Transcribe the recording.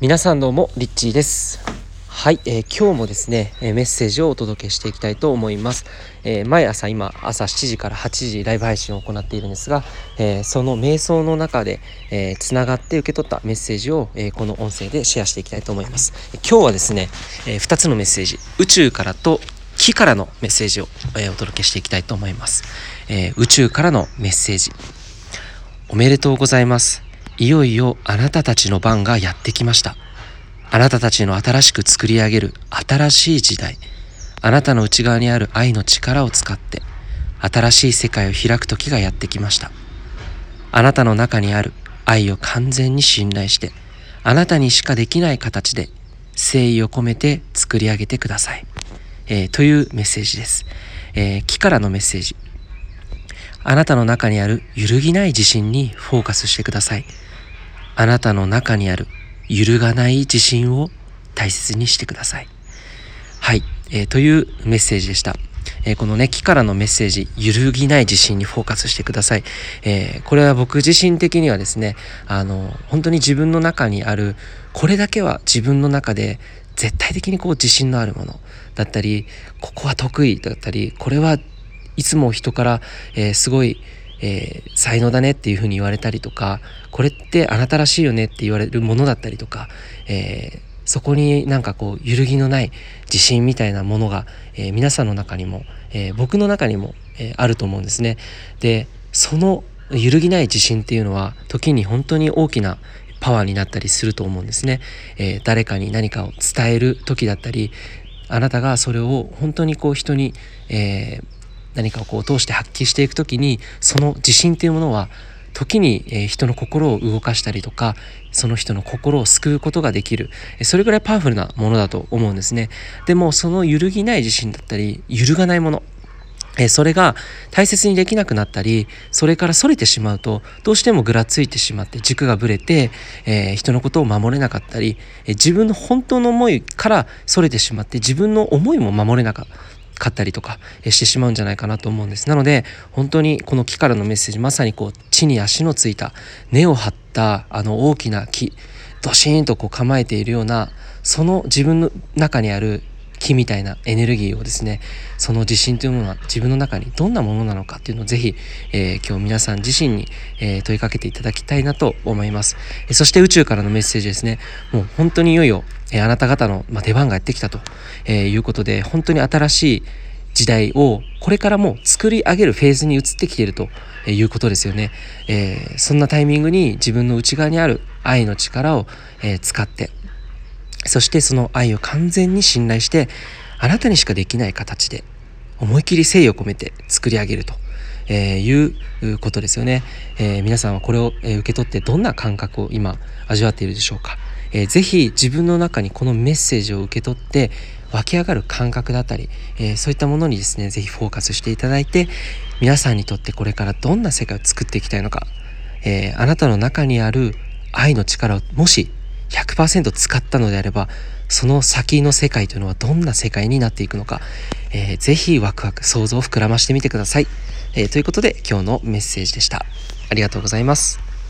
皆さんどうもリッチーです。はい、えー、今日もですね、えメッセージをお届けしていきたいと思います、えー、毎朝今朝7時から8時ライブ配信を行っているんですが、えー、その瞑想の中でえつな、がって受け取ったメッセージを、えこの音声でシェアしていきたいと思います。今日はですね、え2つのメッセージ宇宙からと木からのメッセージを、えお届けしていきたいと思います、え宇宙からのメッセージ。おめでとうございます。いよいよあなたたちの番がやってきました。あなたたちの新しく作り上げる新しい時代。あなたの内側にある愛の力を使って、新しい世界を開く時がやってきました。あなたの中にある愛を完全に信頼して、あなたにしかできない形で誠意を込めて作り上げてください。えー、というメッセージです。えー、木からのメッセージ。あなたの中にある揺るぎない自信にフォーカスしてください。あなたの中にある揺るがない自信を大切にしてください。はい、えー、というメッセージでした。えー、このね、木からのメッセージ、揺るぎない自信にフォーカスしてください。えー、これは僕自身的にはですね、あの、本当に自分の中にある、これだけは自分の中で絶対的にこう自信のあるものだったり、ここは得意だったり、これはいつも人から、えー、すごい、えー、才能だねっていうふうに言われたりとかこれってあなたらしいよねって言われるものだったりとか、えー、そこになんかこう揺るぎのない自信みたいなものが、えー、皆さんの中にも、え僕の中にも、えあると思うんですね。でその揺るぎない自信っていうのは時に本当に大きなパワーになったりすると思うんですね。え誰かに何かを伝える時だったりあなたがそれを本当にこう人に、えー何かをこう通して発揮していく時にその自信というものは時に、え人の心を動かしたりとかその人の心を救うことができる。それぐらいパワフルなものだと思うんですね。でもその揺るぎない自信だったり揺るがないもの。えそれが大切にできなくなったりそれからそれてしまうとどうしてもぐらついてしまって軸がぶれて、えー、人のことを守れなかったり、え自分の本当の思いからそれてしまって自分の思いも守れなかっ買ったりとかしてしまうんじゃないかなと思うんです。なので本当にこの木からのメッセージまさにこう地に足のついた根を張ったあの大きな木ドシーンとこう構えているようなその自分の中にある木みたいなエネルギーをですねその自信というものは自分の中にどんなものなのかっていうのをぜひ、えー、今日皆さん自身に、えー、問いかけていただきたいなと思います、えそして宇宙からのメッセージですね。もう本当にいよいよえあなた方の、ま出番がやってきたと、えいうことで、本当に新しい時代をこれからも作り上げるフェーズに移ってきているということですよね。えー、そんなタイミングに自分の内側にある愛の力を、えー、使って、そしてその愛を完全に信頼して、あなたにしかできない形で思い切り誠意を込めて作り上げると。えー、いうことですよね、えー、皆さんはこれを、え受け取ってどんな感覚を今味わっているでしょうか、えー、ぜひ自分の中にこのメッセージを受け取って湧き上がる感覚だったり、えー、そういったものにですね是非フォーカスしていただいて皆さんにとってこれからどんな世界を作っていきたいのか、えー、あなたの中にある愛の力をもし100%使ったのであればその先の世界というのはどんな世界になっていくのか、えー、ぜひワクワク想像を膨らましてみてください、えー、ということで今日のメッセージでした。ありがとうございます。